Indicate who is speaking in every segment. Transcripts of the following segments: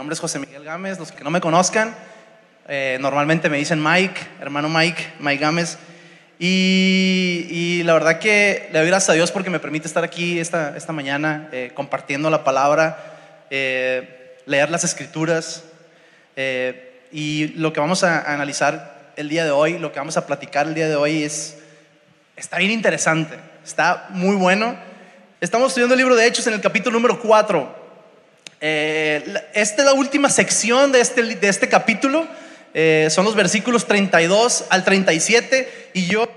Speaker 1: nombre es José Miguel Gámez, los que no me conozcan, eh, normalmente me dicen Mike, hermano Mike, Mike Gámez. Y, la verdad que le doy gracias a Dios porque me permite estar aquí esta, esta mañana eh, compartiendo la palabra, eh, leer las escrituras. y lo que vamos a, analizar el día de hoy, lo que vamos a platicar el día de hoy es, está bien interesante, está muy bueno. Estamos estudiando el libro de Hechos en el capítulo número 4. Esta es la última sección de este, de este capítulo. Eh, son los versículos 32 al 37 y yo...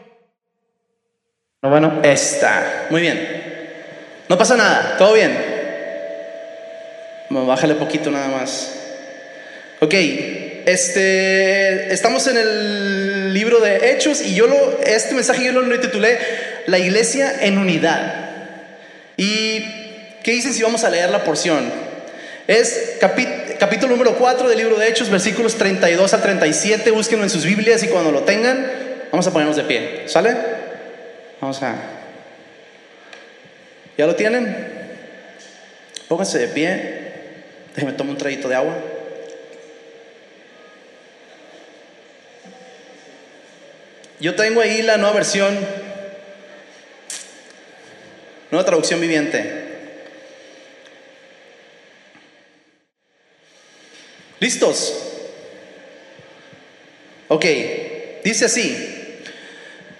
Speaker 1: No, bueno, está. Muy bien. No pasa nada, todo bien. Bájale poquito nada más. Ok, este, estamos en el libro de Hechos y yo lo, este mensaje yo lo titulé La iglesia en unidad. ¿Y qué dicen si vamos a leer la porción? Es capítulo número 4 del libro de Hechos, versículos 32 al 37. Búsquenlo en sus Biblias y cuando lo tengan, vamos a ponernos de pie. ¿Sale? Vamos a... ¿Ya lo tienen? Pónganse de pie. Déjenme tomar un traguito de agua. Yo tengo ahí la nueva versión, nueva traducción viviente. ¿Listos? Ok, dice así.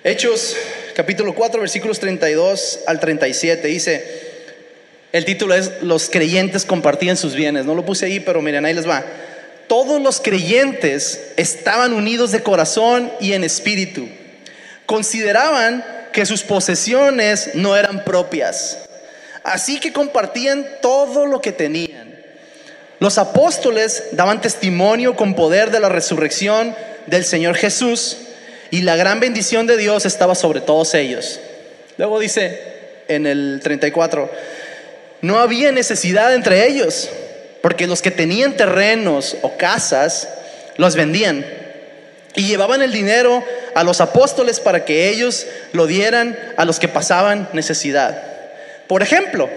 Speaker 1: Hechos capítulo 4 versículos 32 al 37 dice, el título es Los creyentes compartían sus bienes. No lo puse ahí, pero miren, ahí les va. Todos los creyentes estaban unidos de corazón y en espíritu. Consideraban que sus posesiones no eran propias. Así que compartían todo lo que tenían los apóstoles daban testimonio con poder de la resurrección del Señor Jesús y la gran bendición de Dios estaba sobre todos ellos. Luego dice en el 34, no había necesidad entre ellos, porque los que tenían terrenos o casas los vendían y llevaban el dinero a los apóstoles para que ellos lo dieran a los que pasaban necesidad. Por ejemplo,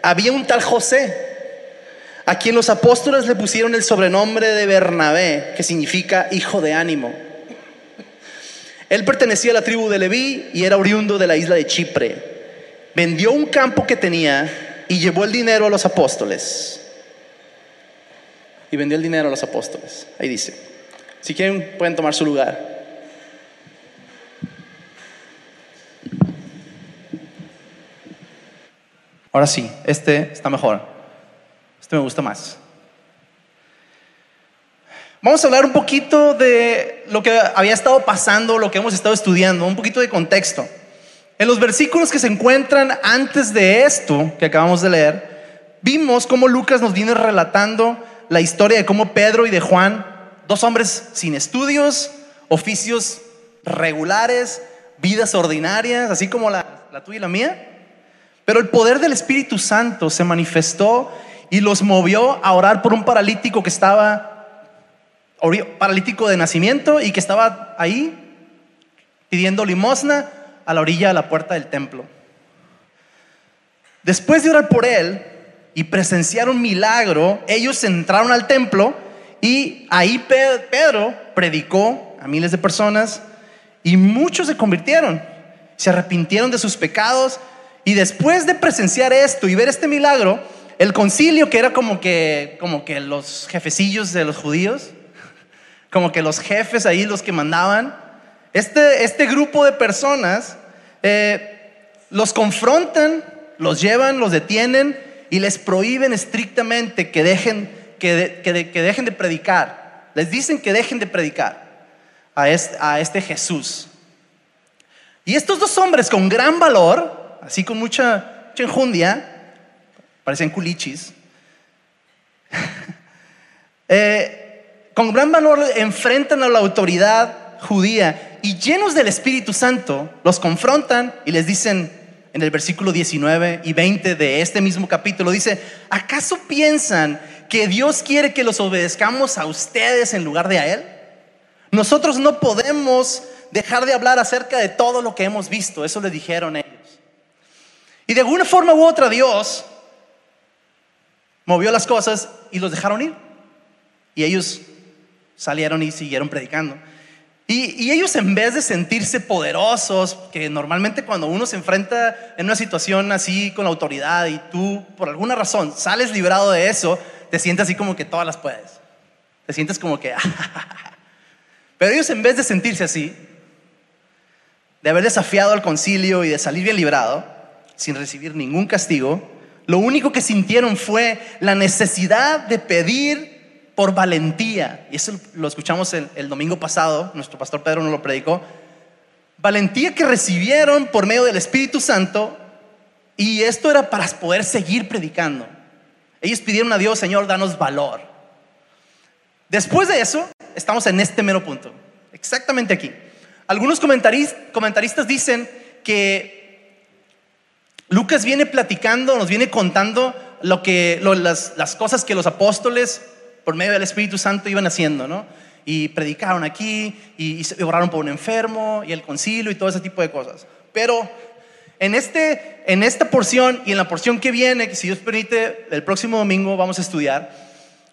Speaker 1: había un tal José, a quien los apóstoles le pusieron el sobrenombre de Bernabé, que significa hijo de ánimo. Él pertenecía a la tribu de Leví y era oriundo de la isla de Chipre. Vendió un campo que tenía y llevó el dinero a los apóstoles. Y vendió el dinero a los apóstoles. Ahí dice. Si quieren, pueden tomar su lugar. Ahora sí, este está mejor. Este me gusta más. Vamos a hablar un poquito de lo que había estado pasando, lo que hemos estado estudiando, un poquito de contexto. En los versículos que se encuentran antes de esto que acabamos de leer, vimos cómo Lucas nos viene relatando la historia de cómo Pedro y de Juan, dos hombres sin estudios, oficios regulares, vidas ordinarias, así como la, la tuya y la mía, pero el poder del Espíritu Santo se manifestó y los movió a orar por un paralítico que estaba paralítico de nacimiento y que estaba ahí pidiendo limosna a la orilla de la puerta del templo. Después de orar por él y presenciar un milagro, ellos entraron al templo y ahí Pedro predicó a miles de personas y muchos se convirtieron, se arrepintieron de sus pecados y después de presenciar esto y ver este milagro, el concilio, que era como que, como que los jefecillos de los judíos, como que los jefes ahí, los que mandaban, este, este grupo de personas eh, los confrontan, los llevan, los detienen y les prohíben estrictamente que dejen, que, que dejen de predicar. Les dicen que dejen de predicar a este, a este Jesús. Y estos dos hombres con gran valor, así con mucha, mucha enjundia, parecen culichis, eh, con gran valor enfrentan a la autoridad judía y llenos del Espíritu Santo los confrontan y les dicen en el versículo 19 y 20 de este mismo capítulo, dice, ¿acaso piensan que Dios quiere que los obedezcamos a ustedes en lugar de a Él? Nosotros no podemos dejar de hablar acerca de todo lo que hemos visto, eso le dijeron ellos. Y de alguna forma u otra Dios movió las cosas y los dejaron ir. Y ellos salieron y siguieron predicando. Y, ellos en vez de sentirse poderosos, que normalmente cuando uno se enfrenta en una situación así con la autoridad y tú por alguna razón sales librado de eso, te sientes así como que todas las puedes. Te sientes como que... Pero ellos en vez de sentirse así, de haber desafiado al concilio y de salir bien librado, sin recibir ningún castigo, lo único que sintieron fue la necesidad de pedir por valentía, y eso lo escuchamos el, domingo pasado, nuestro pastor Pedro nos lo predicó, valentía que recibieron por medio del Espíritu Santo, y esto era para poder seguir predicando. Ellos pidieron a Dios, Señor, danos valor. Después de eso, estamos en este mero punto, exactamente aquí. Algunos comentaristas dicen que Lucas viene platicando, nos viene contando lo que, las, cosas que los apóstoles por medio del Espíritu Santo iban haciendo, ¿no? Y predicaron aquí, y, se oraron por un enfermo, y el concilio, y todo ese tipo de cosas. Pero en, este, en esta porción y en la porción que viene, que si Dios permite, el próximo domingo vamos a estudiar,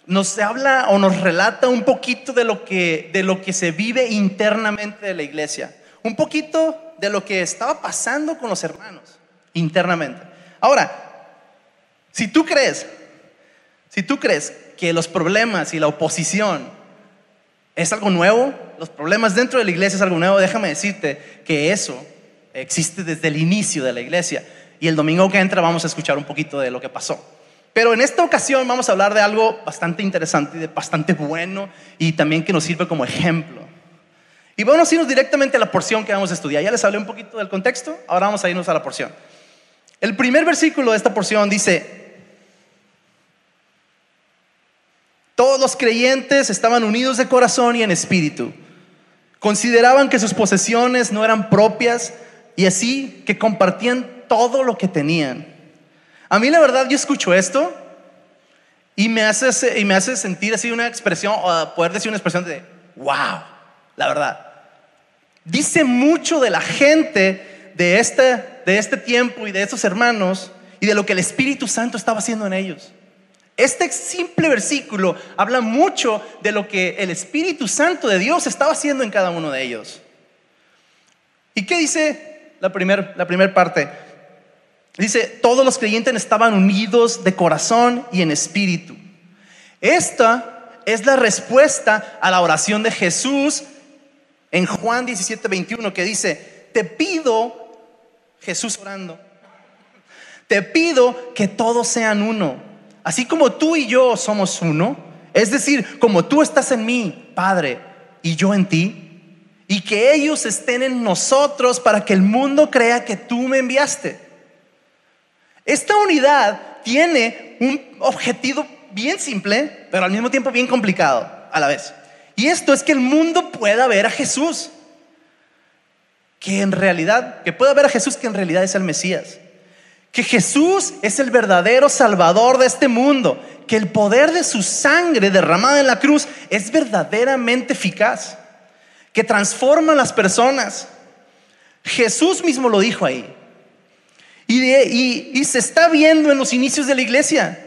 Speaker 1: nos habla o nos relata un poquito de lo que, de lo que se vive internamente de la iglesia. Un poquito de lo que estaba pasando con los hermanos internamente. Ahora, si tú crees, si tú crees que los problemas y la oposición es algo nuevo, los problemas dentro de la iglesia es algo nuevo, déjame decirte que eso existe desde el inicio de la iglesia. Y el domingo que entra vamos a escuchar un poquito de lo que pasó. Pero en esta ocasión vamos a hablar de algo bastante interesante y de bastante bueno y también que nos sirve como ejemplo. Y vamos a irnos directamente a la porción que vamos a estudiar. Ya les hablé un poquito del contexto, ahora vamos a irnos a la porción. El primer versículo de esta porción dice, Todos los creyentes estaban unidos de corazón y en espíritu. Consideraban que sus posesiones no eran propias y así que compartían todo lo que tenían. A mí la verdad yo escucho esto y me hace, y me hace sentir así una expresión, o poder decir una expresión de, wow, la verdad. Dice mucho de la gente de este, de este tiempo y de estos hermanos y de lo que el Espíritu Santo estaba haciendo en ellos. Este simple versículo habla mucho de lo que el Espíritu Santo de Dios estaba haciendo en cada uno de ellos. ¿Y qué dice la primera la primer parte? Dice, todos los creyentes estaban unidos de corazón y en espíritu. Esta es la respuesta a la oración de Jesús en Juan 17, 21, que dice, te pido, Jesús orando, te pido que todos sean uno Así como tú y yo somos uno, es decir, como tú estás en mí, Padre, y yo en ti, y que ellos estén en nosotros para que el mundo crea que tú me enviaste. Esta unidad tiene un objetivo bien simple, pero al mismo tiempo bien complicado a la vez. Y esto es que el mundo pueda ver a Jesús. Que en realidad, que pueda ver a Jesús que en realidad es el Mesías que Jesús es el verdadero Salvador de este mundo, que el poder de su sangre derramada en la cruz es verdaderamente eficaz, que transforma a las personas. Jesús mismo lo dijo ahí. Y, y se está viendo en los inicios de la iglesia.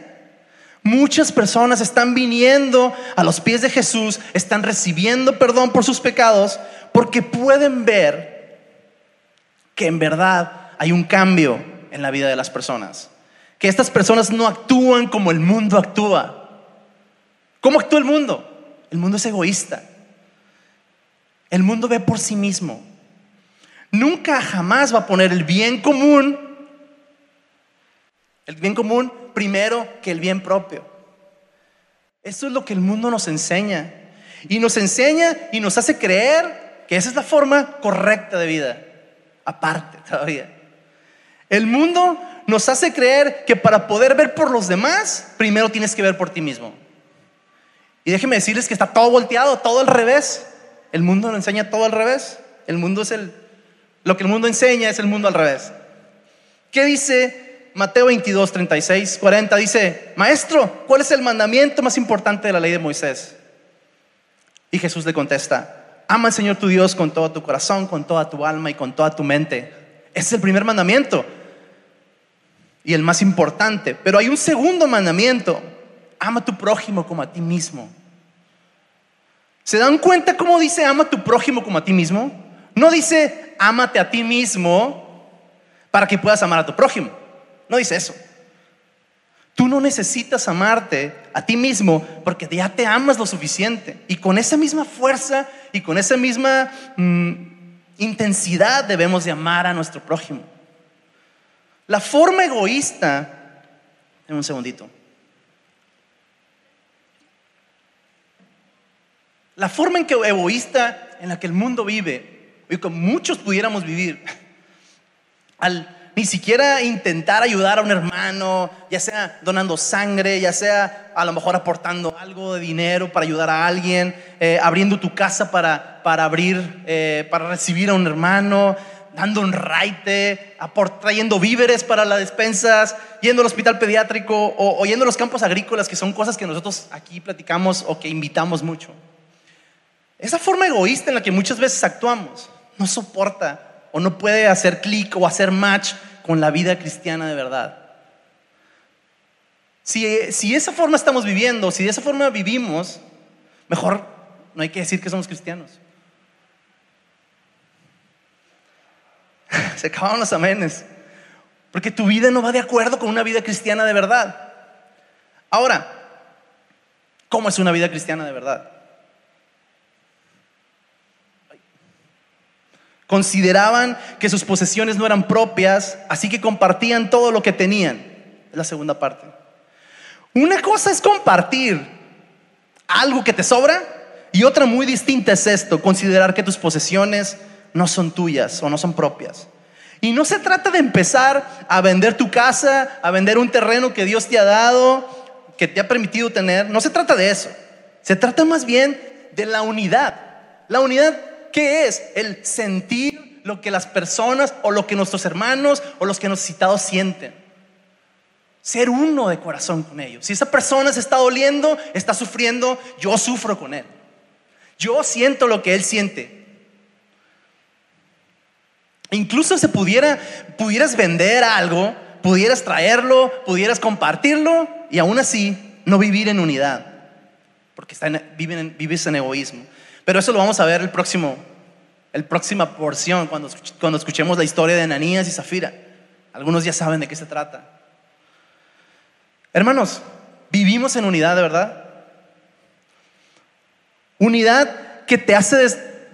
Speaker 1: Muchas personas están viniendo a los pies de Jesús, están recibiendo perdón por sus pecados, porque pueden ver que en verdad hay un cambio en la vida de las personas. Que estas personas no actúan como el mundo actúa. ¿Cómo actúa el mundo? El mundo es egoísta. El mundo ve por sí mismo. Nunca jamás va a poner el bien común, el bien común primero que el bien propio. Eso es lo que el mundo nos enseña. Y nos enseña y nos hace creer que esa es la forma correcta de vida. Aparte todavía. El mundo nos hace creer que para poder ver por los demás, primero tienes que ver por ti mismo. Y déjenme decirles que está todo volteado, todo al revés. El mundo nos enseña todo al revés. El mundo es el, lo que el mundo enseña es el mundo al revés. ¿Qué dice Mateo 22, 36, 40? Dice, maestro, ¿cuál es el mandamiento más importante de la ley de Moisés? Y Jesús le contesta, ama al Señor tu Dios con todo tu corazón, con toda tu alma y con toda tu mente. Ese es el primer mandamiento y el más importante. Pero hay un segundo mandamiento. Ama a tu prójimo como a ti mismo. ¿Se dan cuenta cómo dice ama a tu prójimo como a ti mismo? No dice ámate a ti mismo para que puedas amar a tu prójimo. No dice eso. Tú no necesitas amarte a ti mismo porque ya te amas lo suficiente. Y con esa misma fuerza y con esa misma mm, intensidad debemos de amar a nuestro prójimo. La forma egoísta, en un segundito. La forma en que egoísta en la que el mundo vive, y que muchos pudiéramos vivir, al ni siquiera intentar ayudar a un hermano, ya sea donando sangre, ya sea a lo mejor aportando algo de dinero para ayudar a alguien, eh, abriendo tu casa para, para abrir, eh, para recibir a un hermano, dando un raite, trayendo víveres para las despensas, yendo al hospital pediátrico o, o yendo a los campos agrícolas, que son cosas que nosotros aquí platicamos o que invitamos mucho. Esa forma egoísta en la que muchas veces actuamos no soporta o no puede hacer clic o hacer match con la vida cristiana de verdad. Si, si esa forma estamos viviendo, si de esa forma vivimos, mejor no hay que decir que somos cristianos. Se acaban los amenes. Porque tu vida no va de acuerdo con una vida cristiana de verdad. Ahora, ¿cómo es una vida cristiana de verdad? Consideraban que sus posesiones no eran propias, así que compartían todo lo que tenían. La segunda parte. Una cosa es compartir algo que te sobra y otra muy distinta es esto, considerar que tus posesiones no son tuyas o no son propias. Y no se trata de empezar a vender tu casa, a vender un terreno que Dios te ha dado, que te ha permitido tener. No se trata de eso. Se trata más bien de la unidad. La unidad ¿qué es? El sentir lo que las personas o lo que nuestros hermanos o los que nos citados sienten. Ser uno de corazón con ellos. Si esa persona se está doliendo, está sufriendo, yo sufro con él. Yo siento lo que él siente. Incluso se pudiera, pudieras vender algo, pudieras traerlo, pudieras compartirlo y aún así no vivir en unidad, porque está vives en egoísmo. Pero eso lo vamos a ver el próximo, el próxima porción, cuando, cuando escuchemos la historia de Ananías y Zafira. Algunos ya saben de qué se trata. Hermanos, vivimos en unidad, de verdad. Unidad que te hace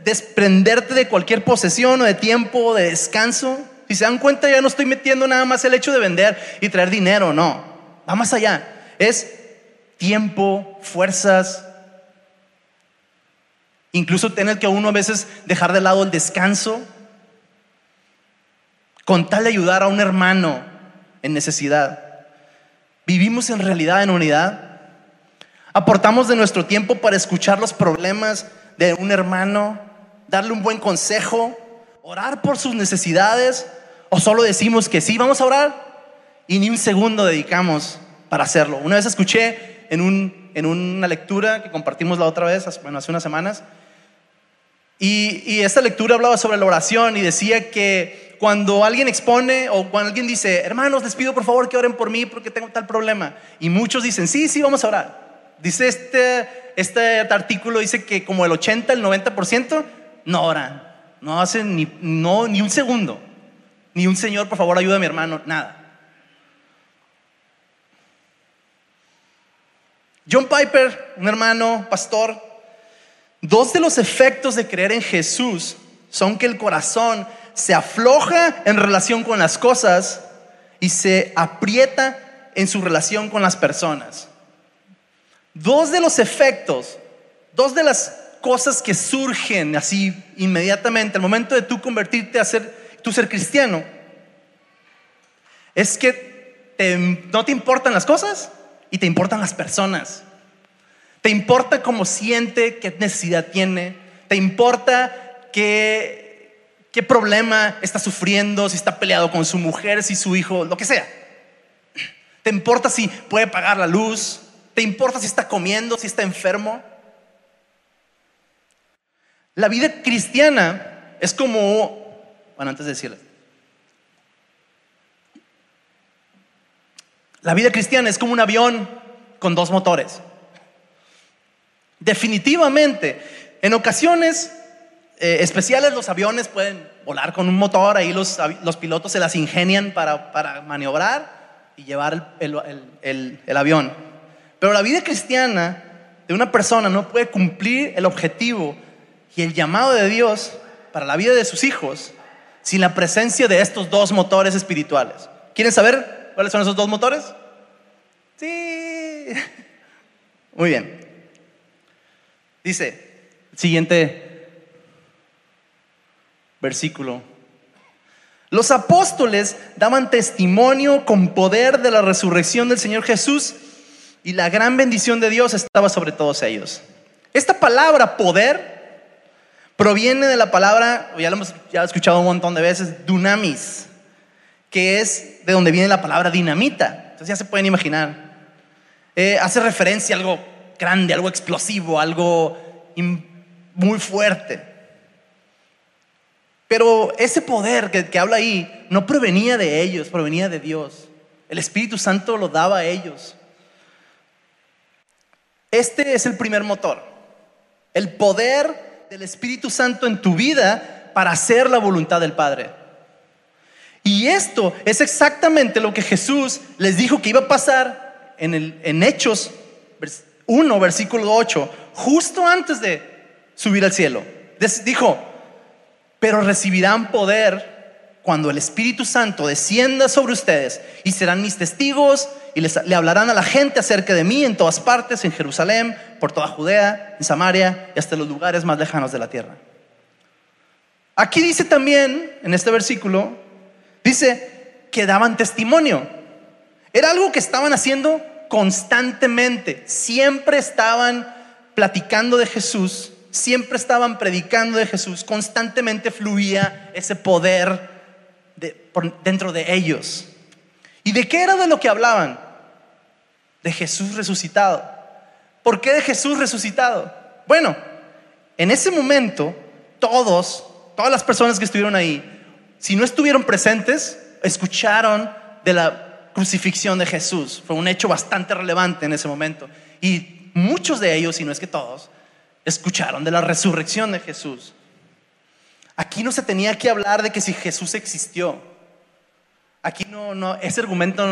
Speaker 1: desprenderte de cualquier posesión o de tiempo o de descanso. Si se dan cuenta, ya no estoy metiendo nada más el hecho de vender y traer dinero, no. Va más allá. Es tiempo, fuerzas, Incluso tener que uno a veces dejar de lado el descanso con tal de ayudar a un hermano en necesidad. Vivimos en realidad en unidad. Aportamos de nuestro tiempo para escuchar los problemas de un hermano, darle un buen consejo, orar por sus necesidades, o solo decimos que sí, vamos a orar y ni un segundo dedicamos para hacerlo. Una vez escuché en, un, en una lectura que compartimos la otra vez, bueno, hace unas semanas, y, esta lectura hablaba sobre la oración y decía que cuando alguien expone o cuando alguien dice, hermanos, les pido por favor que oren por mí porque tengo tal problema. Y muchos dicen, sí, sí, vamos a orar. Dice este, este artículo, dice que como el 80, el 90% no oran. No hacen ni, no, ni un segundo. Ni un Señor, por favor, ayuda a mi hermano. Nada. John Piper, un hermano, pastor, Dos de los efectos de creer en Jesús son que el corazón se afloja en relación con las cosas y se aprieta en su relación con las personas. Dos de los efectos, dos de las cosas que surgen así inmediatamente al momento de tú convertirte a ser, tú ser cristiano, es que no te importan las cosas y te importan las personas. ¿Te importa cómo siente, qué necesidad tiene? ¿Te importa qué, qué problema está sufriendo, si está peleado con su mujer, si su hijo, lo que sea? ¿Te importa si puede pagar la luz? ¿Te importa si está comiendo, si está enfermo? La vida cristiana es como, bueno, antes de decirles, la vida cristiana es como un avión con dos motores. Definitivamente, en ocasiones eh, especiales los aviones pueden volar con un motor, ahí los, pilotos se las ingenian para, para maniobrar y llevar el, el, el avión. Pero la vida cristiana de una persona no puede cumplir el objetivo y el llamado de Dios para la vida de sus hijos sin la presencia de estos dos motores espirituales. ¿Quieren saber cuáles son esos dos motores? Sí. Muy bien. Dice, siguiente versículo. Los apóstoles daban testimonio con poder de la resurrección del Señor Jesús y la gran bendición de Dios estaba sobre todos ellos. Esta palabra poder proviene de la palabra, ya lo hemos ya escuchado un montón de veces, dunamis, que es de donde viene la palabra dinamita. Entonces ya se pueden imaginar. Eh, hace referencia a algo grande, algo explosivo, algo muy fuerte. Pero ese poder que, habla ahí no provenía de ellos, provenía de Dios. El Espíritu Santo lo daba a ellos. Este es el primer motor. El poder del Espíritu Santo en tu vida para hacer la voluntad del Padre. Y esto es exactamente lo que Jesús les dijo que iba a pasar en, en Hechos 1, versículo 8, justo antes de subir al cielo. Dijo, pero recibirán poder cuando el Espíritu Santo descienda sobre ustedes y serán mis testigos y les, le hablarán a la gente acerca de mí en todas partes, en Jerusalén, por toda Judea, en Samaria y hasta los lugares más lejanos de la tierra. Aquí dice también, en este versículo, dice que daban testimonio. Era algo que estaban haciendo constantemente. Siempre estaban platicando de Jesús, siempre estaban predicando de Jesús, constantemente fluía ese poder dentro de ellos. ¿Y de qué era de lo que hablaban? De Jesús resucitado. ¿Por qué de Jesús resucitado? Bueno, en ese momento, todos, todas las personas que estuvieron ahí, si no estuvieron presentes, escucharon de la crucifixión de Jesús. Fue un hecho bastante relevante en ese momento. Y muchos de ellos, si no es que todos, escucharon de la resurrección de Jesús. Aquí no se tenía que hablar de que si Jesús existió. Aquí no, no, ese argumento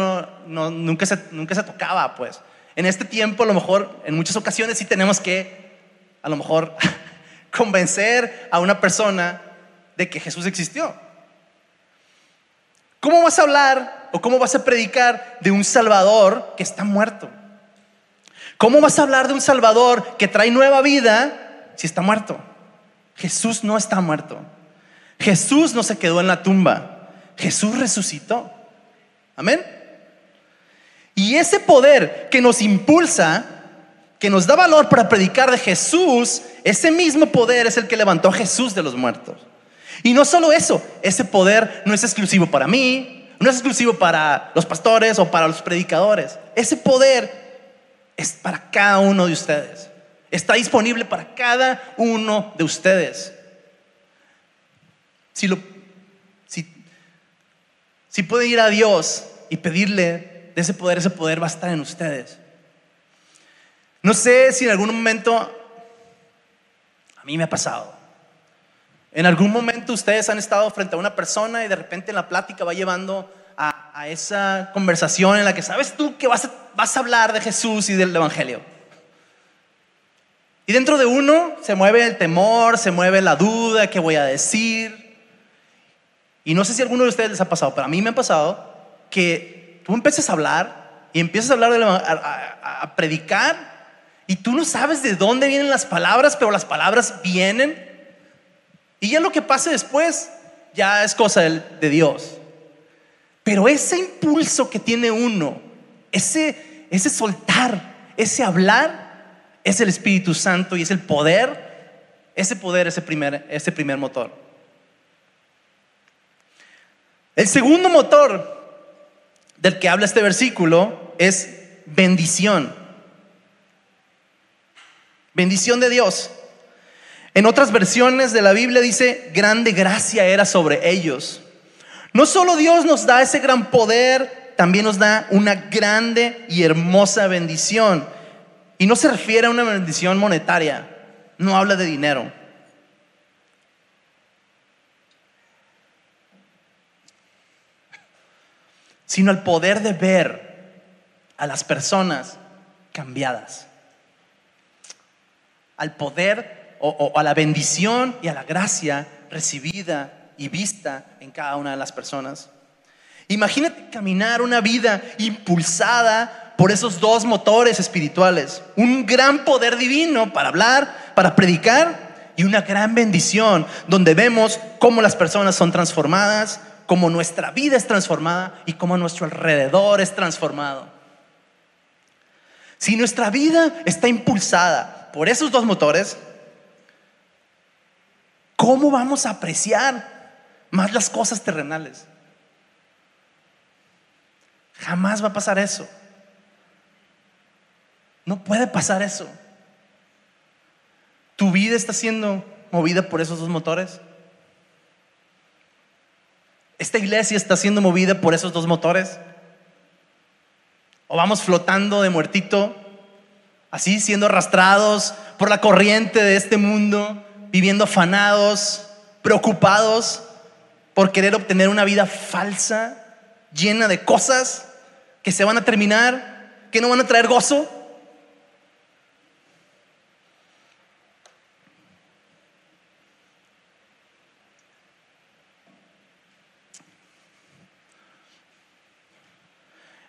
Speaker 1: no, nunca, se, nunca se tocaba, pues. En este tiempo, a lo mejor, en muchas ocasiones sí tenemos que, a lo mejor, convencer a una persona de que Jesús existió. ¿Cómo vas a hablar o cómo vas a predicar de un Salvador que está muerto? ¿Cómo vas a hablar de un Salvador que trae nueva vida si está muerto? Jesús no está muerto. Jesús no se quedó en la tumba, Jesús resucitó. Amén. Y ese poder que nos impulsa, que nos da valor para predicar de Jesús, ese mismo poder es el que levantó a Jesús de los muertos. Y no solo eso, ese poder no es exclusivo para mí, no es exclusivo para los pastores o para los predicadores. Ese poder es para cada uno de ustedes. Está disponible para cada uno de ustedes. Si, lo, si, si pueden ir a Dios y pedirle de ese poder, ese poder va a estar en ustedes. No sé si en algún momento, a mí me ha pasado, en algún momento ustedes han estado frente a una persona y de repente en la plática va llevando a, esa conversación en la que sabes tú que vas a, vas a hablar de Jesús y del Evangelio. Y dentro de uno se mueve el temor, se mueve la duda, ¿qué voy a decir? Y no sé si a alguno de ustedes les ha pasado, pero a mí me ha pasado que tú empiezas a hablar y empiezas a hablar, de a, predicar y tú no sabes de dónde vienen las palabras, pero las palabras vienen. Y ya lo que pase después ya es cosa de, Dios. Pero ese impulso que tiene uno, ese, ese soltar, ese hablar, es el Espíritu Santo y es el poder, ese poder, ese primer, ese primer motor. El segundo motor del que habla este versículo es bendición. Bendición de Dios. En otras versiones de la Biblia dice, grande gracia era sobre ellos. No solo Dios nos da ese gran poder, también nos da una grande y hermosa bendición. Y no se refiere a una bendición monetaria, no habla de dinero. Sino el poder de ver a las personas cambiadas. Al poder o, a la bendición y a la gracia recibida y vista en cada una de las personas. Imagínate caminar una vida impulsada por esos dos motores espirituales. Un gran poder divino para hablar, para predicar y una gran bendición donde vemos cómo las personas son transformadas, cómo nuestra vida es transformada y cómo nuestro alrededor es transformado. Si nuestra vida está impulsada por esos dos motores, ¿cómo vamos a apreciar más las cosas terrenales? Jamás va a pasar eso. No puede pasar eso. ¿Tu vida está siendo movida por esos dos motores? ¿Esta iglesia está siendo movida por esos dos motores? ¿O vamos flotando de muertito, así siendo arrastrados por la corriente de este mundo, viviendo afanados, preocupados por querer obtener una vida falsa, llena de cosas que se van a terminar, que no van a traer gozo?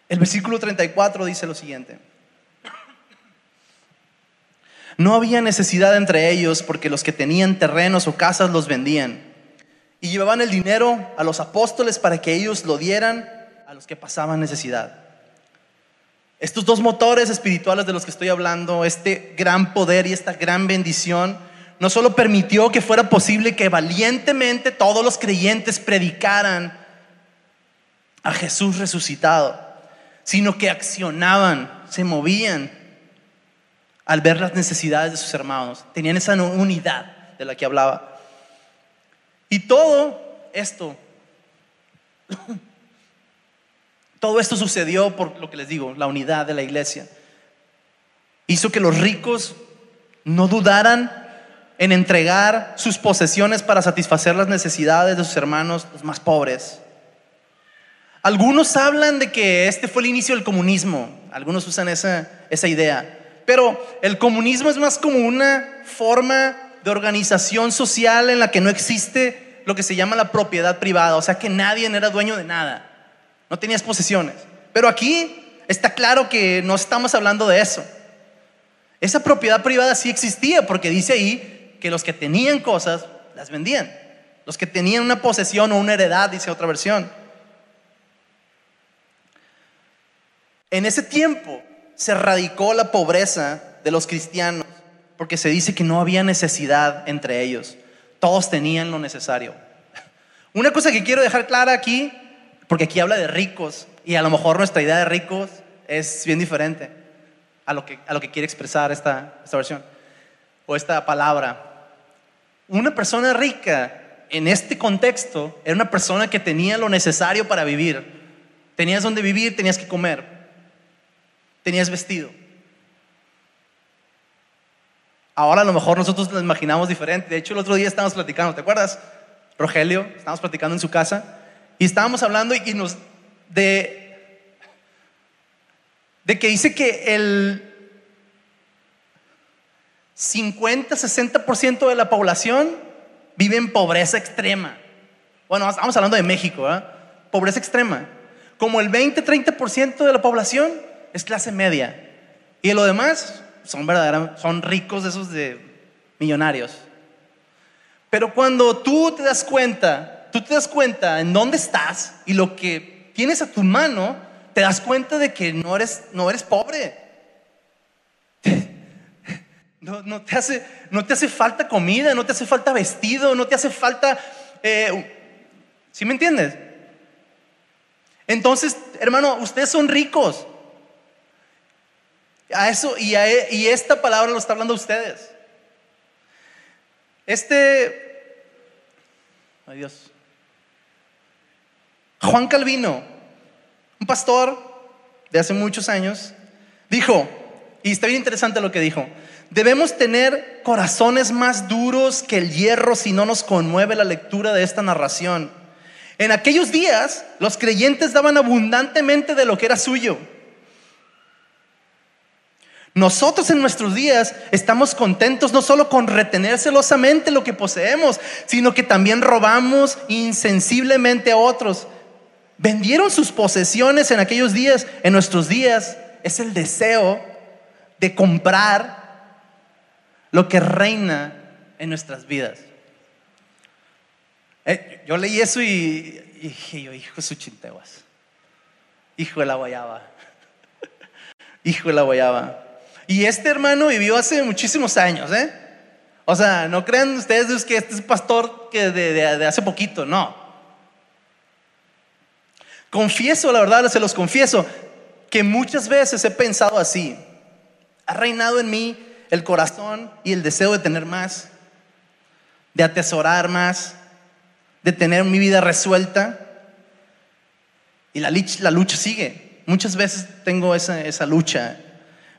Speaker 1: El versículo 34 dice lo siguiente. No había necesidad entre ellos porque los que tenían terrenos o casas los vendían y llevaban el dinero a los apóstoles para que ellos lo dieran a los que pasaban necesidad. Estos dos motores espirituales de los que estoy hablando, este gran poder y esta gran bendición, no solo permitió que fuera posible que valientemente todos los creyentes predicaran a Jesús resucitado, sino que accionaban, se movían al ver las necesidades de sus hermanos. Tenían esa unidad de la que hablaba. Y todo esto, todo esto sucedió por lo que les digo, la unidad de la iglesia. Hizo que los ricos no dudaran en entregar sus posesiones para satisfacer las necesidades de sus hermanos, los más pobres. Algunos hablan de que este fue el inicio del comunismo, algunos usan esa, esa idea, pero el comunismo es más como una forma de organización social en la que no existe lo que se llama la propiedad privada, o sea que nadie era dueño de nada, no tenías posesiones. Pero aquí está claro que no estamos hablando de eso. Esa propiedad privada sí existía porque dice ahí que los que tenían cosas las vendían. Los que tenían una posesión o una heredad, dice otra versión. En ese tiempo se radicó la pobreza de los cristianos porque se dice que no había necesidad entre ellos. Todos tenían lo necesario. Una cosa que quiero dejar clara aquí, porque aquí habla de ricos y a lo mejor nuestra idea de ricos es bien diferente a lo que, a lo que quiere expresar esta, esta versión o esta palabra. Una persona rica en este contexto era una persona que tenía lo necesario para vivir. Tenías donde vivir, tenías que comer tenías vestido. Ahora a lo mejor nosotros lo imaginamos diferente. De hecho, el otro día estábamos platicando, ¿te acuerdas? Rogelio, estábamos platicando en su casa y estábamos hablando y, nos de, de que dice que el 50-60% de la población vive en pobreza extrema. Bueno, estamos hablando de México, ¿eh? pobreza extrema. Como el 20-30% de la población es clase media. Y lo demás son verdaderamente, son ricos esos de millonarios. Pero cuando tú te das cuenta, tú te das cuenta en dónde estás y lo que tienes a tu mano, te das cuenta de que no eres, no eres pobre. No, te hace, no te hace falta comida, no te hace falta vestido, no te hace falta... Eh, ¿Sí me entiendes? Entonces, hermano, ustedes son ricos. A eso, y, e, y esta palabra lo está hablando a ustedes. Este, ay Juan Calvino, un pastor de hace muchos años, dijo, y está bien interesante lo que dijo, Debemos tener corazones más duros que el hierro si no nos conmueve la lectura de esta narración. En aquellos días, los creyentes daban abundantemente de lo que era suyo. Nosotros en nuestros días estamos contentos no solo con retener celosamente lo que poseemos, sino que también robamos insensiblemente a otros. Vendieron sus posesiones en aquellos días, en nuestros días es el deseo de comprar lo que reina en nuestras vidas. Eh, yo leí eso y, dije yo, hijo su chinteguas, hijo de la guayaba, hijo de la guayaba. Y este hermano vivió hace muchísimos años, ¿eh? O sea, no crean ustedes que este es pastor que de, hace poquito, no. Confieso, la verdad, se los confieso, que muchas veces he pensado así. Ha reinado en mí el corazón y el deseo de tener más, de atesorar más, de tener mi vida resuelta. Y la, la lucha sigue. Muchas veces tengo esa, esa lucha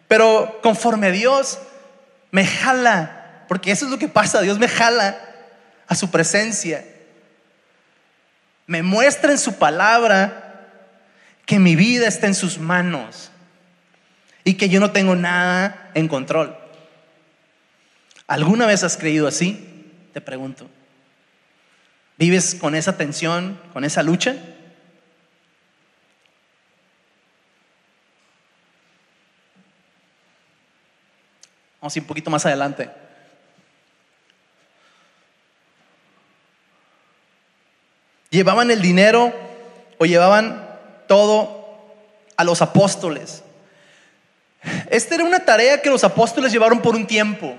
Speaker 1: pero conforme Dios me jala, porque eso es lo que pasa, Dios me jala a su presencia. Me muestra en su palabra que mi vida está en sus manos y que yo no tengo nada en control. ¿Alguna vez has creído así? Te pregunto. ¿Vives con esa tensión, con esa lucha? Vamos un poquito más adelante. Llevaban el dinero o llevaban todo a los apóstoles. Esta era una tarea que los apóstoles llevaron por un tiempo.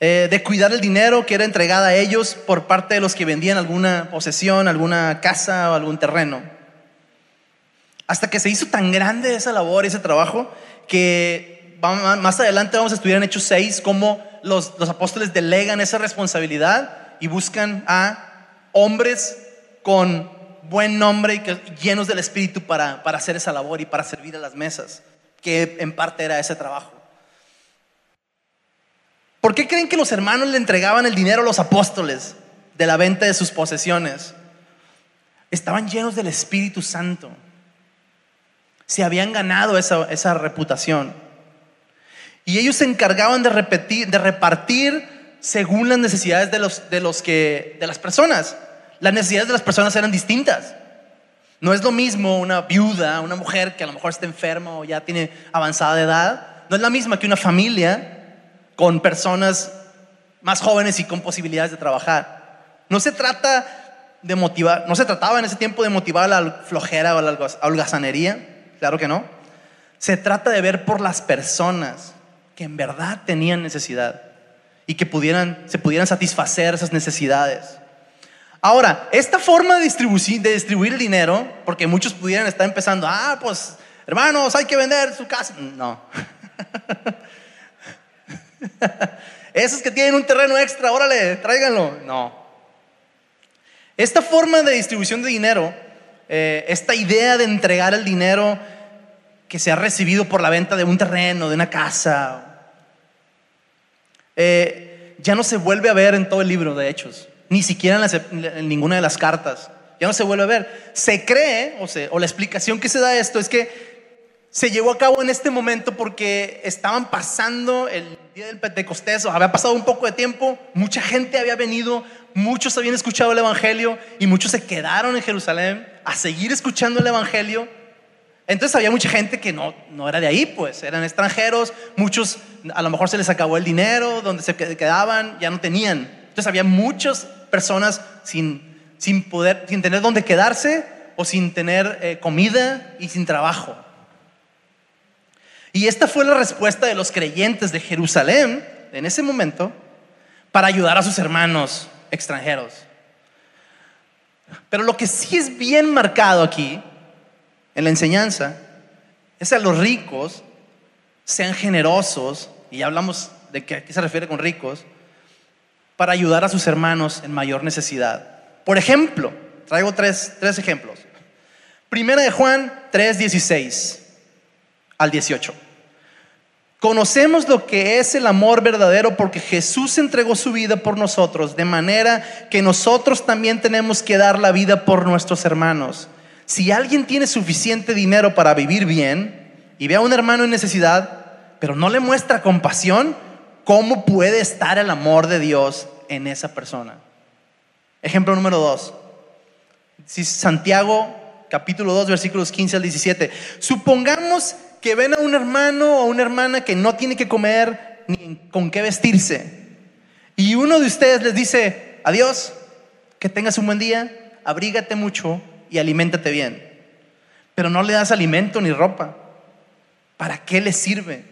Speaker 1: Eh, de cuidar el dinero que era entregada a ellos por parte de los que vendían alguna posesión, alguna casa o algún terreno. Hasta que se hizo tan grande esa labor, ese trabajo, que más adelante vamos a estudiar en Hechos 6 cómo los, apóstoles delegan esa responsabilidad y buscan a hombres con buen nombre y llenos del Espíritu para, para hacer esa labor y para servir a las mesas, que en parte era ese trabajo. ¿Por qué creen que los hermanos le entregaban el dinero a los apóstoles de la venta de sus posesiones? Estaban llenos del Espíritu Santo. Se habían ganado esa, esa reputación. Y ellos se encargaban de, repetir, de repartir según las necesidades de, los, de, los que, de las personas. Las necesidades de las personas eran distintas. No es lo mismo una viuda, una mujer que a lo mejor está enferma o ya tiene avanzada edad. No es la misma que una familia con personas más jóvenes y con posibilidades de trabajar. No se trata de motivar, no se trataba en ese tiempo de motivar a la flojera o a la holgazanería, claro que no. Se trata de ver por las personas que en verdad tenían necesidad y que pudieran, se pudieran satisfacer esas necesidades. Ahora, esta forma de distribuir, de distribuir el dinero, porque muchos pudieran estar empezando, ah, pues hermanos, hay que vender su casa. No. Esos que tienen un terreno extra, órale, tráiganlo. No. Esta forma de distribución de dinero, eh, esta idea de entregar el dinero que se ha recibido por la venta de un terreno, de una casa, eh, ya no se vuelve a ver en todo el libro de Hechos, ni siquiera en, ninguna de las cartas. Ya no se vuelve a ver. Se cree, o, o la explicación que se da esto es que se llevó a cabo en este momento porque estaban pasando el día del Pentecostés, había pasado un poco de tiempo, mucha gente había venido, muchos habían escuchado el Evangelio y muchos se quedaron en Jerusalén a seguir escuchando el Evangelio entonces había mucha gente que no, no era de ahí, pues eran extranjeros, muchos a lo mejor se les acabó el dinero, donde se quedaban, ya no tenían. Entonces había muchas personas sin, sin poder, sin tener dónde quedarse o sin tener eh, comida y sin trabajo. Y esta fue la respuesta de los creyentes de Jerusalén en ese momento para ayudar a sus hermanos extranjeros. Pero lo que sí es bien marcado aquí en la enseñanza es a los ricos sean generosos, y ya hablamos de qué, qué se refiere con ricos, para ayudar a sus hermanos en mayor necesidad. Por ejemplo, traigo tres, tres ejemplos. Primera de Juan 3, 16 al 18. Conocemos lo que es el amor verdadero porque Jesús entregó su vida por nosotros, de manera que nosotros también tenemos que dar la vida por nuestros hermanos. Si alguien tiene suficiente dinero para vivir bien y ve a un hermano en necesidad, pero no le muestra compasión, ¿cómo puede estar el amor de Dios en esa persona? Ejemplo número dos. Santiago capítulo 2 versículos 15 al 17. Supongamos que ven a un hermano o una hermana que no tiene que comer ni con qué vestirse. Y uno de ustedes les dice, adiós, que tengas un buen día, abrígate mucho y aliméntate bien. Pero no le das alimento ni ropa. ¿Para qué le sirve?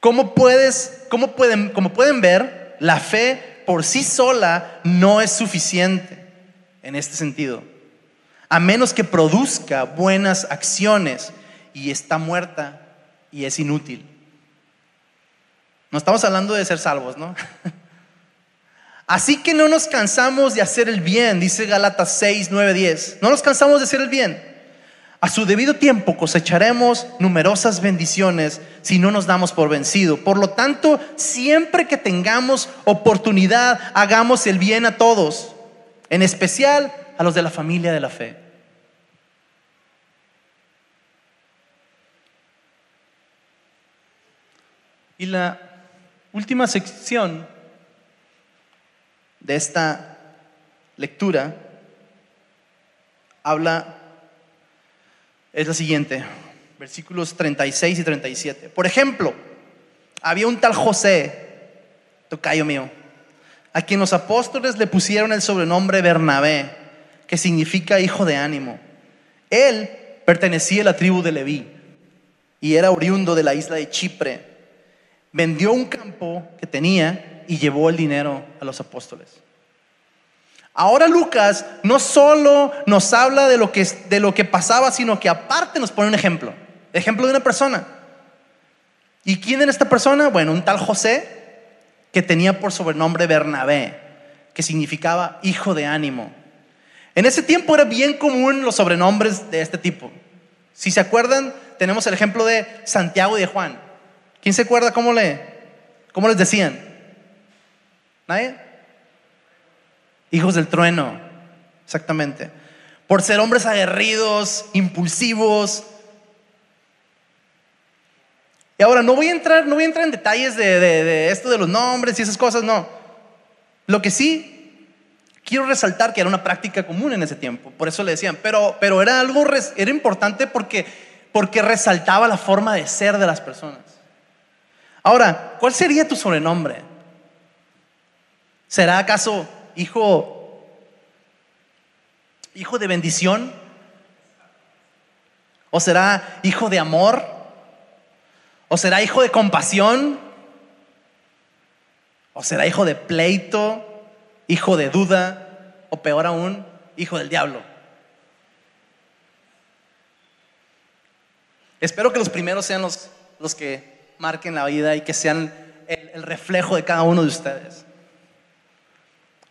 Speaker 1: ¿Cómo puedes, cómo pueden, como pueden ver, la fe por sí sola no es suficiente en este sentido. A menos que produzca buenas acciones y está muerta y es inútil. No estamos hablando de ser salvos, ¿no? Así que no nos cansamos de hacer el bien, dice Galatas 6, 9, 10. No nos cansamos de hacer el bien. A su debido tiempo cosecharemos numerosas bendiciones si no nos damos por vencido. Por lo tanto, siempre que tengamos oportunidad, hagamos el bien a todos, en especial a los de la familia de la fe. Y la última sección de esta lectura habla, es la siguiente, versículos 36 y 37. Por ejemplo, había un tal José, tocayo mío, a quien los apóstoles le pusieron el sobrenombre Bernabé, que significa hijo de ánimo. Él pertenecía a la tribu de Leví y era oriundo de la isla de Chipre vendió un campo que tenía y llevó el dinero a los apóstoles. Ahora Lucas no solo nos habla de lo que, de lo que pasaba, sino que aparte nos pone un ejemplo. Ejemplo de una persona. ¿Y quién era esta persona? Bueno, un tal José que tenía por sobrenombre Bernabé, que significaba hijo de ánimo. En ese tiempo era bien común los sobrenombres de este tipo. Si se acuerdan, tenemos el ejemplo de Santiago y de Juan. ¿Quién se acuerda cómo, le, cómo les decían? ¿Nadie? Hijos del trueno, exactamente. Por ser hombres aguerridos, impulsivos. Y ahora no voy a entrar, no voy a entrar en detalles de, esto de los nombres y esas cosas, no. Lo que sí quiero resaltar que era una práctica común en ese tiempo, por eso le decían, pero, pero era algo, era importante porque, porque resaltaba la forma de ser de las personas. Ahora, ¿cuál sería tu sobrenombre? ¿Será acaso hijo hijo de bendición? ¿O será hijo de amor? ¿O será hijo de compasión? ¿O será hijo de pleito? ¿Hijo de duda? ¿O peor aún, hijo del diablo? Espero que los primeros sean los, los que marquen la vida y que sean el, reflejo de cada uno de ustedes.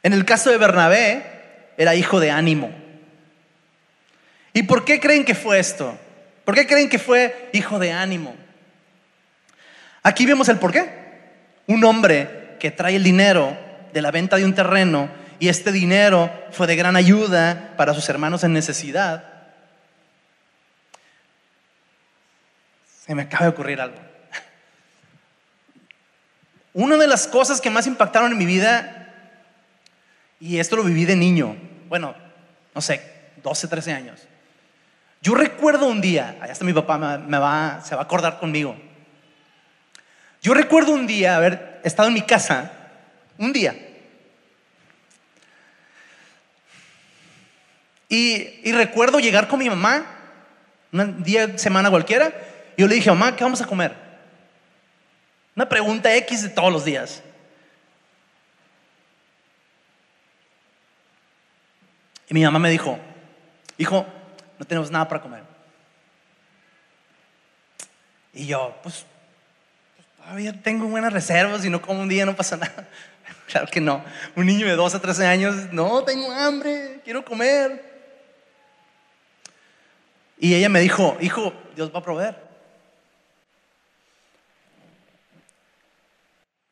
Speaker 1: En el caso de Bernabé, era hijo de ánimo. ¿Y por qué creen que fue esto? ¿Por qué creen que fue hijo de ánimo? Aquí vemos el por qué. Un hombre que trae el dinero de la venta de un terreno y este dinero fue de gran ayuda para sus hermanos en necesidad. Se me acaba de ocurrir algo. Una de las cosas que más impactaron en mi vida, y esto lo viví de niño, bueno, no sé, 12, 13 años. Yo recuerdo un día, allá está mi papá, me, va, se va a acordar conmigo. Yo recuerdo un día haber estado en mi casa, un día, y, recuerdo llegar con mi mamá, un día, semana cualquiera, y yo le dije, mamá, ¿qué vamos a comer? Una pregunta X de todos los días. Y mi mamá me dijo, hijo, no tenemos nada para comer. Y yo, pues, pues, todavía tengo buenas reservas y no como un día, no pasa nada. Claro que no. Un niño de 12 a 13 años, no, tengo hambre, quiero comer. Y ella me dijo, hijo, Dios va a proveer.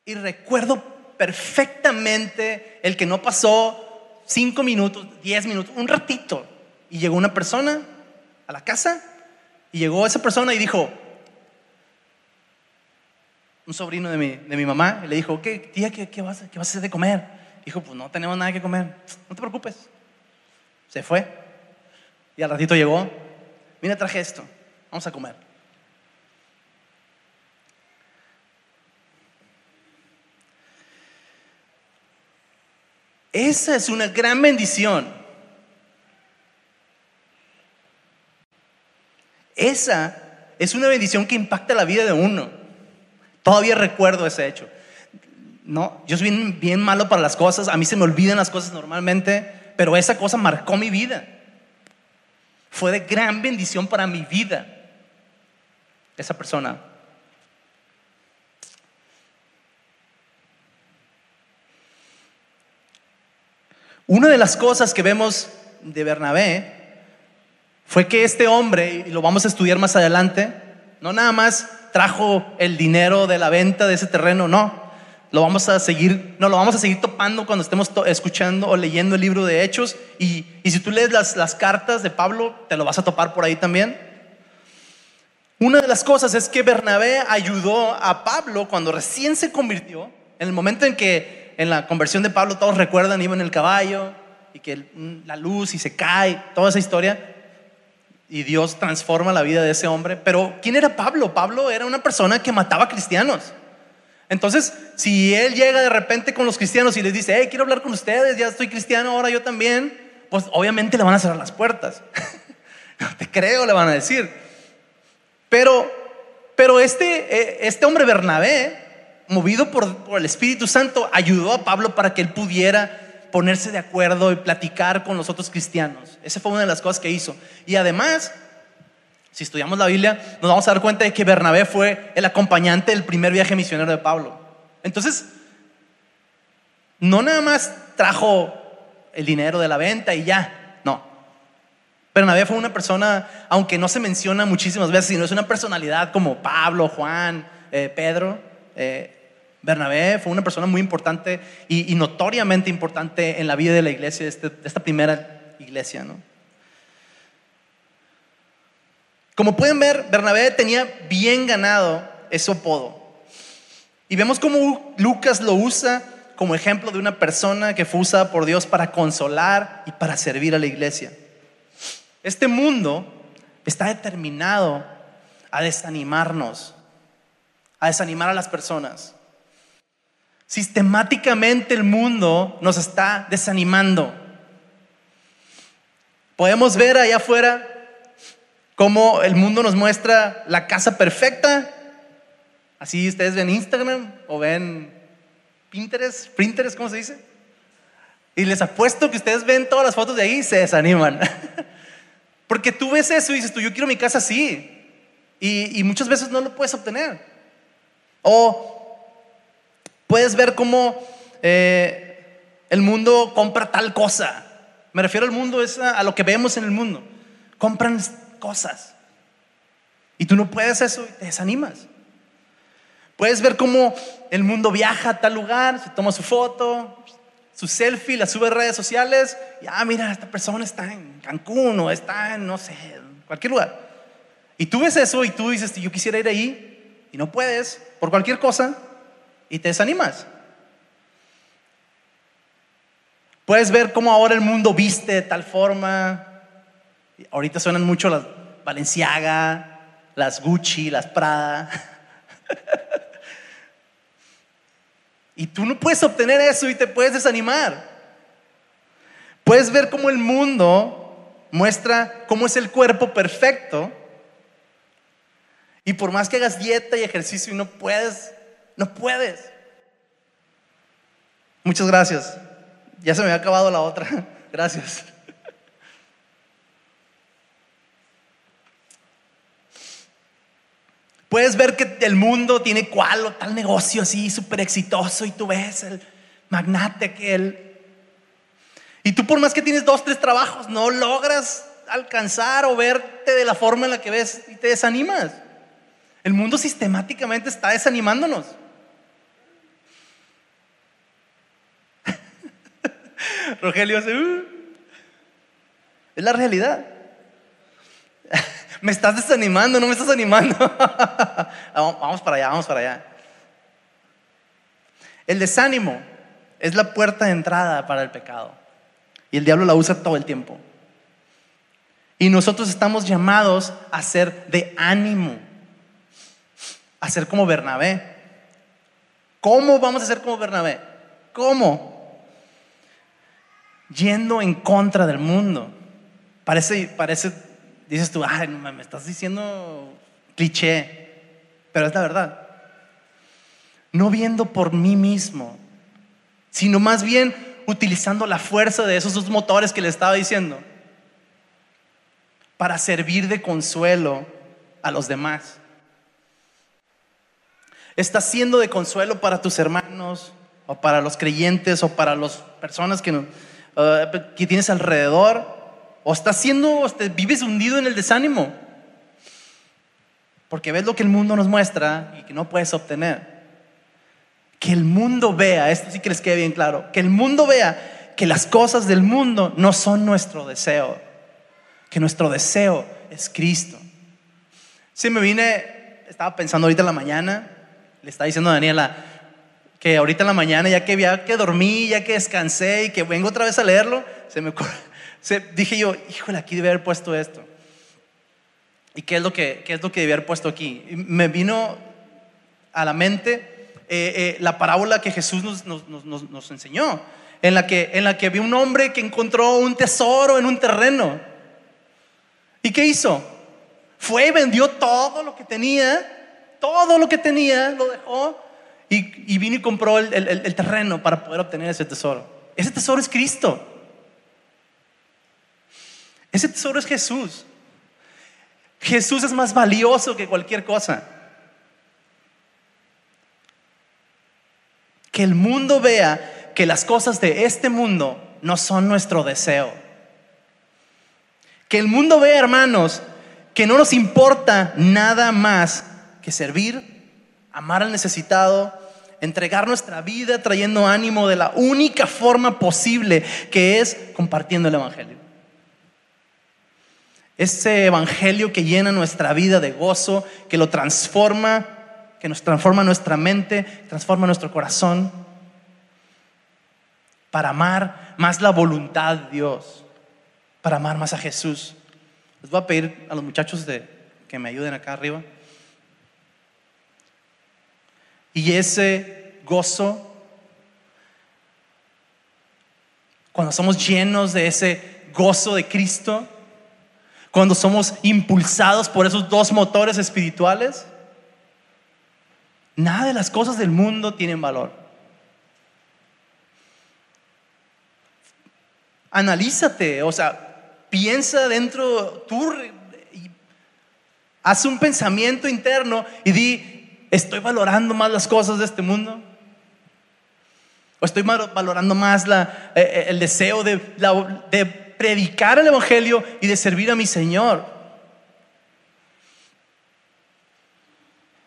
Speaker 1: Y recuerdo perfectamente el que no pasó cinco minutos, diez minutos, un ratito. Y llegó una persona a la casa y llegó esa persona y dijo, un sobrino de mi, de mi mamá, y le dijo, ¿qué, tía, qué, qué, vas, qué vas a hacer de comer? Dijo, pues no tenemos nada que comer. No te preocupes. Se fue. Y al ratito llegó. Mira, traje esto. Vamos a comer. Esa es una gran bendición. Esa es una bendición que impacta la vida de uno. Todavía recuerdo ese hecho. No, yo soy bien, bien malo para las cosas, a mí se me olvidan las cosas normalmente, pero esa cosa marcó mi vida. Fue de gran bendición para mi vida. Esa persona. Una de las cosas que vemos de Bernabé fue que este hombre, y lo vamos a estudiar más adelante, no nada más trajo el dinero de la venta de ese terreno, no. Lo vamos a seguir, no, lo vamos a seguir topando cuando estemos escuchando o leyendo el libro de Hechos. Y, y si tú lees las, las cartas de Pablo, te lo vas a topar por ahí también. Una de las cosas es que Bernabé ayudó a Pablo cuando recién se convirtió, en el momento en que en la conversión de Pablo todos recuerdan, iba en el caballo y que la luz y se cae, toda esa historia y Dios transforma la vida de ese hombre. Pero ¿quién era Pablo? Pablo era una persona que mataba cristianos. Entonces, si él llega de repente con los cristianos y les dice, hey, quiero hablar con ustedes, ya estoy cristiano, ahora yo también, pues obviamente le van a cerrar las puertas. te creo, le van a decir. Pero, pero este, eh, este hombre Bernabé, movido por, el Espíritu Santo, ayudó a Pablo para que él pudiera ponerse de acuerdo y platicar con los otros cristianos. Esa fue una de las cosas que hizo. Y además, si estudiamos la Biblia, nos vamos a dar cuenta de que Bernabé fue el acompañante del primer viaje misionero de Pablo. Entonces, no nada más trajo el dinero de la venta y ya, no. Bernabé fue una persona, aunque no se menciona muchísimas veces, sino es una personalidad como Pablo, Juan, eh, Pedro. Eh, Bernabé fue una persona muy importante y, notoriamente importante en la vida de la iglesia, de, este, de esta primera iglesia. ¿no? Como pueden ver, Bernabé tenía bien ganado ese apodo. Y vemos cómo Lucas lo usa como ejemplo de una persona que fue usada por Dios para consolar y para servir a la iglesia. Este mundo está determinado a desanimarnos, a desanimar a las personas. Sistemáticamente el mundo nos está desanimando. Podemos ver allá afuera cómo el mundo nos muestra la casa perfecta. Así ustedes ven Instagram o ven Pinterest, Pinterest, ¿cómo se dice? Y les apuesto que ustedes ven todas las fotos de ahí y se desaniman. Porque tú ves eso y dices tú, yo quiero mi casa así. Y, y muchas veces no lo puedes obtener. O Puedes ver cómo eh, el mundo compra tal cosa. Me refiero al mundo, es a, lo que vemos en el mundo. Compran cosas. Y tú no puedes eso y te desanimas. Puedes ver cómo el mundo viaja a tal lugar, se toma su foto, su selfie, la sube a redes sociales. Y ah, mira, esta persona está en Cancún o está en, no sé, cualquier lugar. Y tú ves eso y tú dices, yo quisiera ir ahí y no puedes por cualquier cosa y te desanimas. Puedes ver cómo ahora el mundo viste de tal forma. Ahorita suenan mucho las Valenciaga, las Gucci, las Prada. y tú no puedes obtener eso y te puedes desanimar. Puedes ver cómo el mundo muestra cómo es el cuerpo perfecto. Y por más que hagas dieta y ejercicio y no puedes no puedes. Muchas gracias. Ya se me ha acabado la otra. Gracias. Puedes ver que el mundo tiene cual o tal negocio así súper exitoso y tú ves el magnate que él. Y tú por más que tienes dos, tres trabajos, no logras alcanzar o verte de la forma en la que ves y te desanimas. El mundo sistemáticamente está desanimándonos. Rogelio hace, "Uh". Es la realidad. Me estás desanimando, no me estás animando. Vamos para allá, vamos para allá. El desánimo es la puerta de entrada para el pecado. Y el diablo la usa todo el tiempo. Y nosotros estamos llamados a ser de ánimo, a ser como Bernabé. ¿Cómo vamos a ser como Bernabé? ¿Cómo? Yendo en contra del mundo. Parece, parece, dices tú, ay, me estás diciendo cliché, pero es la verdad. No viendo por mí mismo, sino más bien utilizando la fuerza de esos dos motores que le estaba diciendo para servir de consuelo a los demás. ¿Estás siendo de consuelo para tus hermanos o para los creyentes o para las personas que, uh, que tienes alrededor? ¿O estás siendo, o vives hundido en el desánimo? Porque ves lo que el mundo nos muestra y que no puedes obtener. Que el mundo vea, esto sí que les quede bien claro, que el mundo vea que las cosas del mundo no son nuestro deseo, que nuestro deseo es Cristo. Si me vine, estaba pensando ahorita en la mañana, le estaba diciendo a Daniela que ahorita en la mañana, ya que, ya que dormí, ya que descansé y que vengo otra vez a leerlo, se me se, dije yo, híjole, aquí debe haber puesto esto. ¿Y qué es lo que, qué es lo que debía haber puesto aquí? me vino a la mente eh, eh, la parábola que Jesús nos, nos, nos, nos, enseñó, en la, que, en la que un hombre que encontró un tesoro en un terreno. ¿Y qué hizo? Fue y vendió todo lo que tenía, todo lo que tenía, lo dejó y, vino y compró el terreno para poder obtener ese tesoro. Ese tesoro es Cristo. Ese tesoro es Jesús. Jesús es más valioso que cualquier cosa. que el mundo vea que las cosas de este mundo no son nuestro deseo. Que el mundo vea, hermanos, que no nos importa nada más que servir, amar al necesitado, entregar nuestra vida trayendo ánimo de la única forma posible, que es compartiendo el Evangelio. Ese Evangelio que llena nuestra vida de gozo, que lo transforma que nos transforma nuestra mente, transforma nuestro corazón, para amar más la voluntad de Dios, para amar más a Jesús. Les voy a pedir a los muchachos de, que me ayuden acá arriba. Y ese gozo, cuando somos llenos de ese gozo de Cristo, cuando somos impulsados por esos dos motores espirituales, Nada de las cosas del mundo tienen valor. Analízate, o sea, piensa dentro, tú haz un pensamiento interno y di, ¿estoy valorando más las cosas de este mundo? ¿O estoy valorando más eh, eh, el deseo de, predicar el Evangelio y de servir a mi Señor?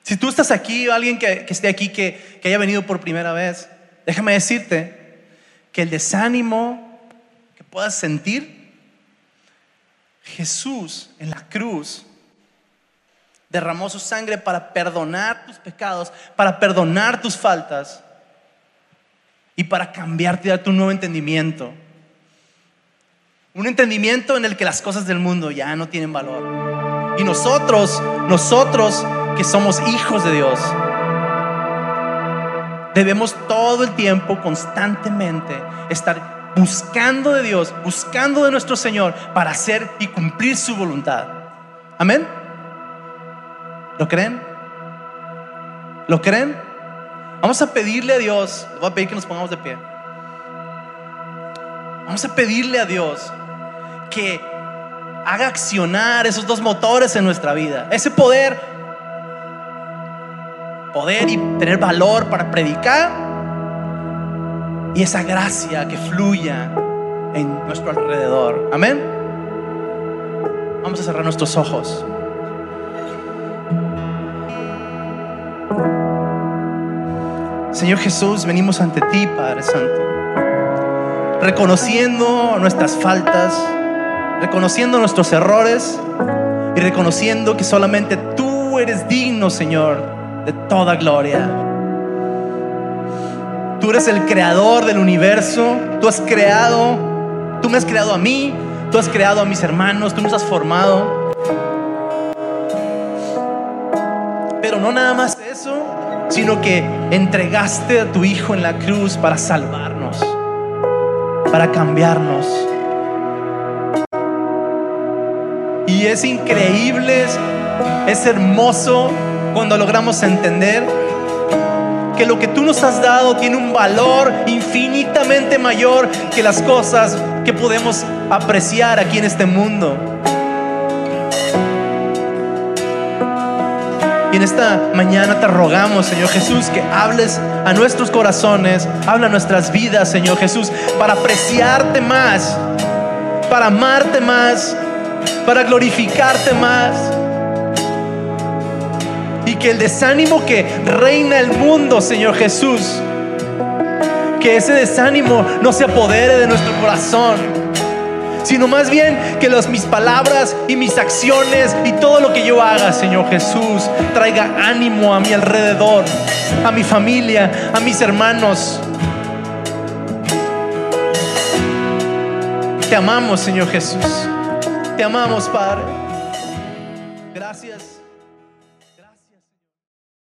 Speaker 1: Si tú estás aquí, o alguien que, esté aquí que haya venido por primera vez, déjame decirte que el desánimo que puedas sentir, Jesús en la cruz derramó su sangre para perdonar tus pecados, para perdonar tus faltas y para cambiarte y darte un nuevo entendimiento. Un entendimiento en el que las cosas del mundo ya no tienen valor. Y nosotros, nosotros que somos hijos de Dios, debemos todo el tiempo, constantemente, estar buscando de Dios, buscando de nuestro Señor para hacer y cumplir su voluntad. Amén. ¿Lo creen? ¿Lo creen? Vamos a pedirle a Dios, voy a pedir que nos pongamos de pie. Vamos a pedirle a Dios que haga accionar esos dos motores en nuestra vida. Ese poder poder y tener valor para predicar y esa gracia que fluya en nuestro alrededor. Amén. Vamos a cerrar nuestros ojos. Señor Jesús, venimos ante ti, Padre Santo, reconociendo nuestras faltas, reconociendo nuestros errores y reconociendo que solamente tú eres digno, Señor, de toda gloria. Tú eres el creador del universo, tú has creado, tú me has creado a mí, tú has creado a mis hermanos, tú nos has formado. Pero no nada más eso, sino que entregaste a tu Hijo en la cruz para salvarnos, para cambiarnos. Y es increíble, es hermoso cuando logramos entender que lo que tú nos has dado tiene un valor infinitamente mayor que las cosas que podemos apreciar aquí en este mundo. Y en esta mañana te rogamos, Señor Jesús, que hables a nuestros corazones, habla a nuestras vidas, Señor Jesús, para apreciarte más, para amarte más, para glorificarte más. Y que el desánimo que reina el mundo, Señor Jesús, que ese desánimo no se apodere de nuestro corazón sino más bien que las, mis palabras y mis acciones y todo lo que yo haga, Señor Jesús, traiga ánimo a mi alrededor, a mi familia, a mis hermanos. Te amamos, Señor Jesús. Te amamos, Padre.